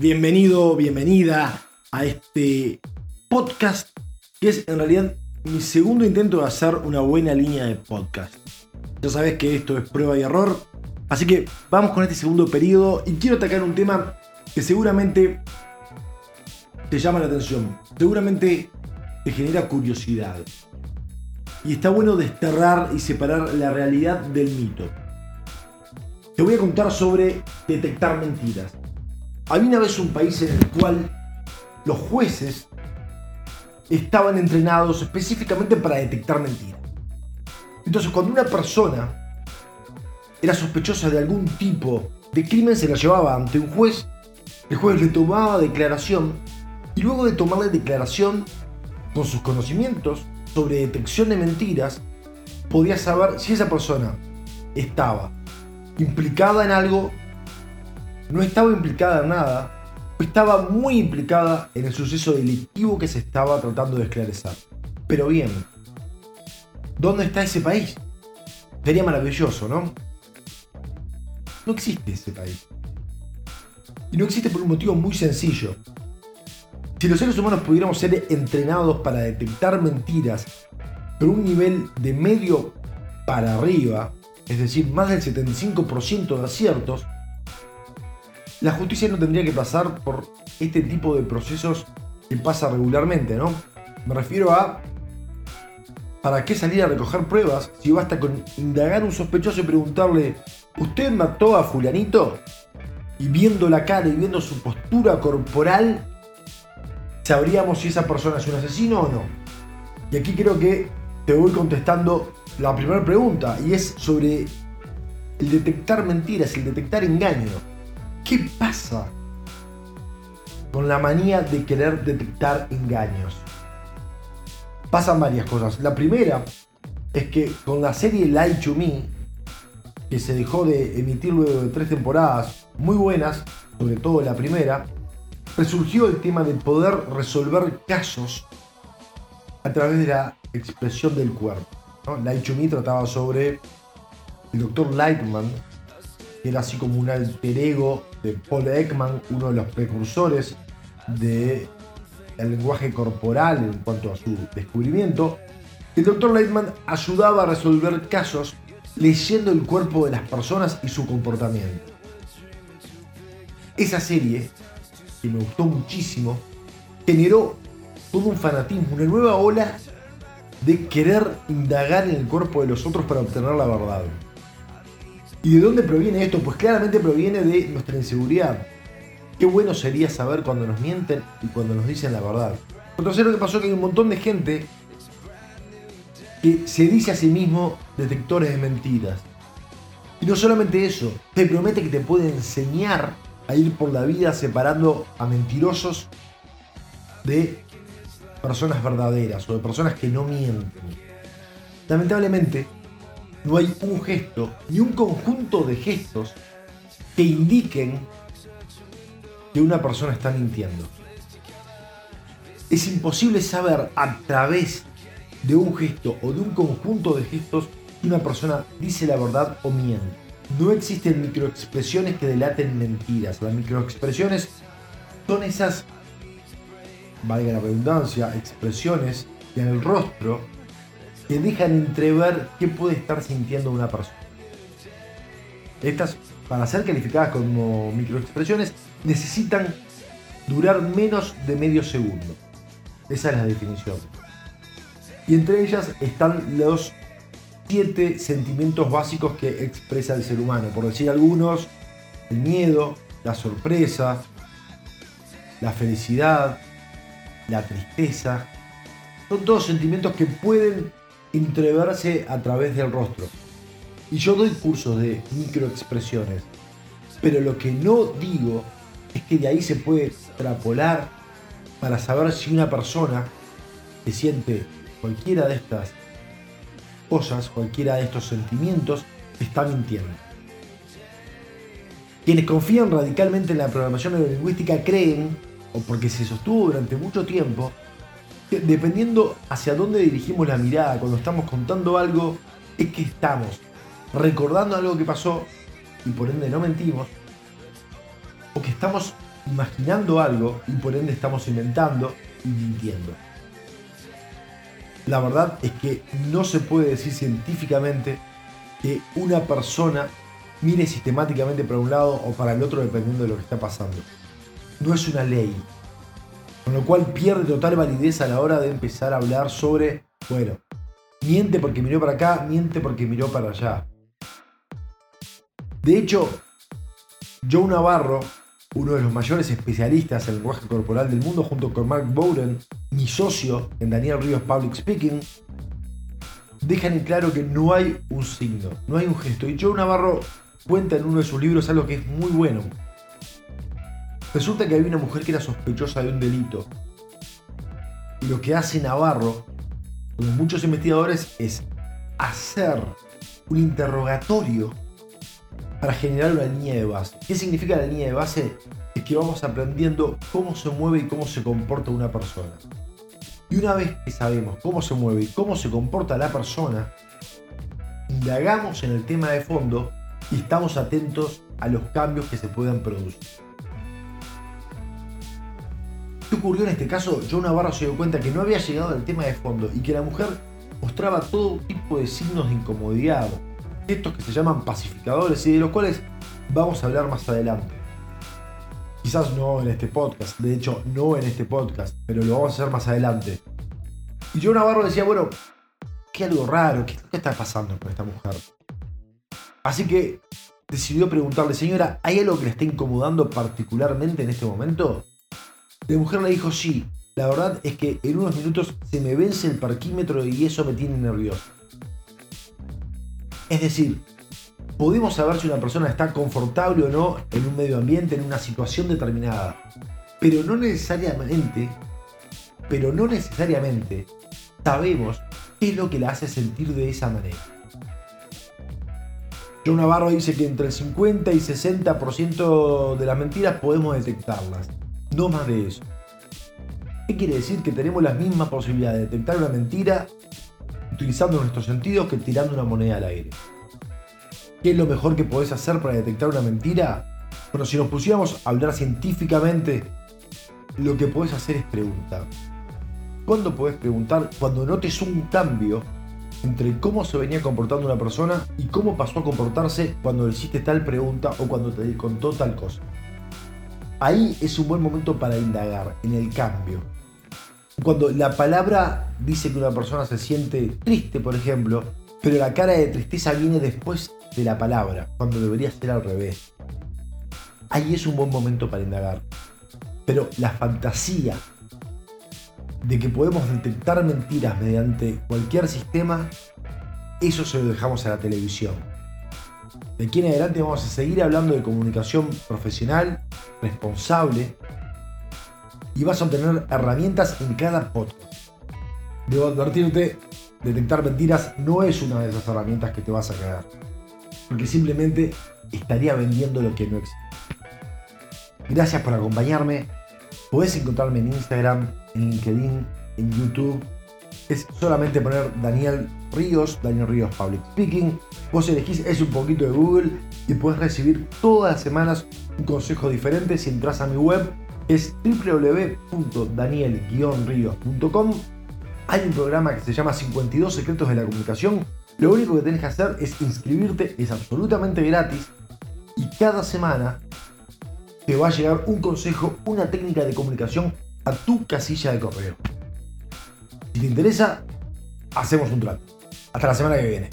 Bienvenido, bienvenida a este podcast que es en realidad mi segundo intento de hacer una buena línea de podcast. Ya sabes que esto es prueba y error, así que vamos con este segundo periodo y quiero atacar un tema que seguramente te llama la atención, seguramente te genera curiosidad. Y está bueno desterrar y separar la realidad del mito. Te voy a contar sobre detectar mentiras. Había una vez un país en el cual los jueces estaban entrenados específicamente para detectar mentiras. Entonces, cuando una persona era sospechosa de algún tipo de crimen, se la llevaba ante un juez, el juez le tomaba declaración y luego de tomarle declaración con sus conocimientos sobre detección de mentiras, podía saber si esa persona estaba implicada en algo, no estaba implicada en nada, estaba muy implicada en el suceso delictivo que se estaba tratando de esclarecer. Pero bien, ¿dónde está ese país? Sería maravilloso, ¿no? No existe ese país. Y no existe por un motivo muy sencillo. Si los seres humanos pudiéramos ser entrenados para detectar mentiras por un nivel de medio para arriba, es decir, más del 75% de aciertos, la justicia no tendría que pasar por este tipo de procesos que pasa regularmente, ¿no? Me refiero a ¿para qué salir a recoger pruebas si basta con indagar a un sospechoso y preguntarle ¿Usted mató a fulanito? Y viendo la cara y viendo su postura corporal, sabríamos si esa persona es un asesino o no. Y aquí creo que te voy contestando la primera pregunta y es sobre el detectar mentiras, el detectar engaño. ¿Qué pasa con la manía de querer detectar engaños? Pasan varias cosas. La primera es que con la serie Lie to Me, que se dejó de emitir luego de tres temporadas muy buenas, sobre todo la primera, resurgió el tema de poder resolver casos a través de la expresión del cuerpo. ¿no? Lie to Me trataba sobre el doctor Lightman, que era así como un alter ego de Paul Ekman, uno de los precursores del lenguaje corporal en cuanto a su descubrimiento. El doctor Lightman ayudaba a resolver casos leyendo el cuerpo de las personas y su comportamiento. Esa serie, que me gustó muchísimo, generó todo un fanatismo, una nueva ola de querer indagar en el cuerpo de los otros para obtener la verdad. ¿Y de dónde proviene esto? Pues claramente proviene de nuestra inseguridad. Qué bueno sería saber cuando nos mienten y cuando nos dicen la verdad. Lo que pasó que hay un montón de gente que se dice a sí mismo detectores de mentiras. Y no solamente eso, te promete que te puede enseñar a ir por la vida separando a mentirosos de personas verdaderas o de personas que no mienten. Lamentablemente, no hay un gesto ni un conjunto de gestos que indiquen que una persona está mintiendo. Es imposible saber a través de un gesto o de un conjunto de gestos si una persona dice la verdad o miente. No existen microexpresiones que delaten mentiras. Las microexpresiones son esas, valga la redundancia, expresiones en el rostro que dejan entrever qué puede estar sintiendo una persona. Estas, para ser calificadas como microexpresiones, necesitan durar menos de medio segundo. Esa es la definición. Y entre ellas están los siete sentimientos básicos que expresa el ser humano. Por decir algunos, el miedo, la sorpresa, la felicidad, la tristeza. Son todos sentimientos que pueden entreverse a través del rostro. Y yo doy cursos de microexpresiones. Pero lo que no digo es que de ahí se puede extrapolar para saber si una persona que siente cualquiera de estas cosas, cualquiera de estos sentimientos, está mintiendo. Quienes confían radicalmente en la programación neurolingüística creen, o porque se sostuvo durante mucho tiempo, dependiendo hacia dónde dirigimos la mirada cuando estamos contando algo, es que estamos recordando algo que pasó y por ende no mentimos, o que estamos imaginando algo y por ende estamos inventando y mintiendo. La verdad es que no se puede decir científicamente que una persona mire sistemáticamente para un lado o para el otro dependiendo de lo que está pasando. No es una ley. Con lo cual pierde total validez a la hora de empezar a hablar sobre, bueno, miente porque miró para acá, miente porque miró para allá. De hecho, Joe Navarro, uno de los mayores especialistas en lenguaje corporal del mundo, junto con Mark Bowden, mi socio en Daniel Ríos Public Speaking, dejan en claro que no hay un signo, no hay un gesto. Y Joe Navarro cuenta en uno de sus libros algo que es muy bueno. Resulta que había una mujer que era sospechosa de un delito. Y lo que hace Navarro, como muchos investigadores, es hacer un interrogatorio para generar una línea de base. ¿Qué significa la línea de base? Es que vamos aprendiendo cómo se mueve y cómo se comporta una persona. Y una vez que sabemos cómo se mueve y cómo se comporta la persona, indagamos en el tema de fondo y estamos atentos a los cambios que se puedan producir. ¿Qué ocurrió en este caso? John Navarro se dio cuenta que no había llegado al tema de fondo y que la mujer mostraba todo tipo de signos de incomodidad, estos que se llaman pacificadores y de los cuales vamos a hablar más adelante. Quizás no en este podcast, de hecho no en este podcast, pero lo vamos a hacer más adelante. Y John Navarro decía, bueno, ¿qué algo raro? ¿Qué, ¿Qué está pasando con esta mujer? Así que decidió preguntarle, señora, ¿hay algo que le está incomodando particularmente en este momento? La mujer le dijo, sí, la verdad es que en unos minutos se me vence el parquímetro y eso me tiene nervioso. Es decir, podemos saber si una persona está confortable o no en un medio ambiente, en una situación determinada. Pero no necesariamente, pero no necesariamente sabemos qué es lo que la hace sentir de esa manera. John Navarro dice que entre el 50 y 60% de las mentiras podemos detectarlas, no más de eso. ¿Qué quiere decir? Que tenemos la misma posibilidad de detectar una mentira utilizando nuestros sentidos que tirando una moneda al aire. ¿Qué es lo mejor que podés hacer para detectar una mentira? Bueno, si nos pusiéramos a hablar científicamente, lo que podés hacer es preguntar. ¿Cuándo podés preguntar? Cuando notes un cambio entre cómo se venía comportando una persona y cómo pasó a comportarse cuando le hiciste tal pregunta o cuando te contó tal cosa. Ahí es un buen momento para indagar en el cambio. Cuando la palabra dice que una persona se siente triste, por ejemplo, pero la cara de tristeza viene después de la palabra, cuando debería ser al revés. Ahí es un buen momento para indagar. Pero la fantasía de que podemos detectar mentiras mediante cualquier sistema, eso se lo dejamos a la televisión. De aquí en adelante vamos a seguir hablando de comunicación profesional, responsable, y vas a obtener herramientas en cada podcast. Debo advertirte, detectar mentiras no es una de esas herramientas que te vas a quedar, porque simplemente estaría vendiendo lo que no existe. Gracias por acompañarme. Puedes encontrarme en Instagram, en LinkedIn, en YouTube. Es solamente poner Daniel Ríos, Daniel Ríos Public Speaking. Vos elegís es un poquito de Google y puedes recibir todas las semanas un consejo diferente si entras a mi web. Es www.daniel-ríos.com. Hay un programa que se llama 52 secretos de la comunicación. Lo único que tenés que hacer es inscribirte, es absolutamente gratis. Y cada semana te va a llegar un consejo, una técnica de comunicación a tu casilla de correo. Si te interesa, hacemos un trato. Hasta la semana que viene.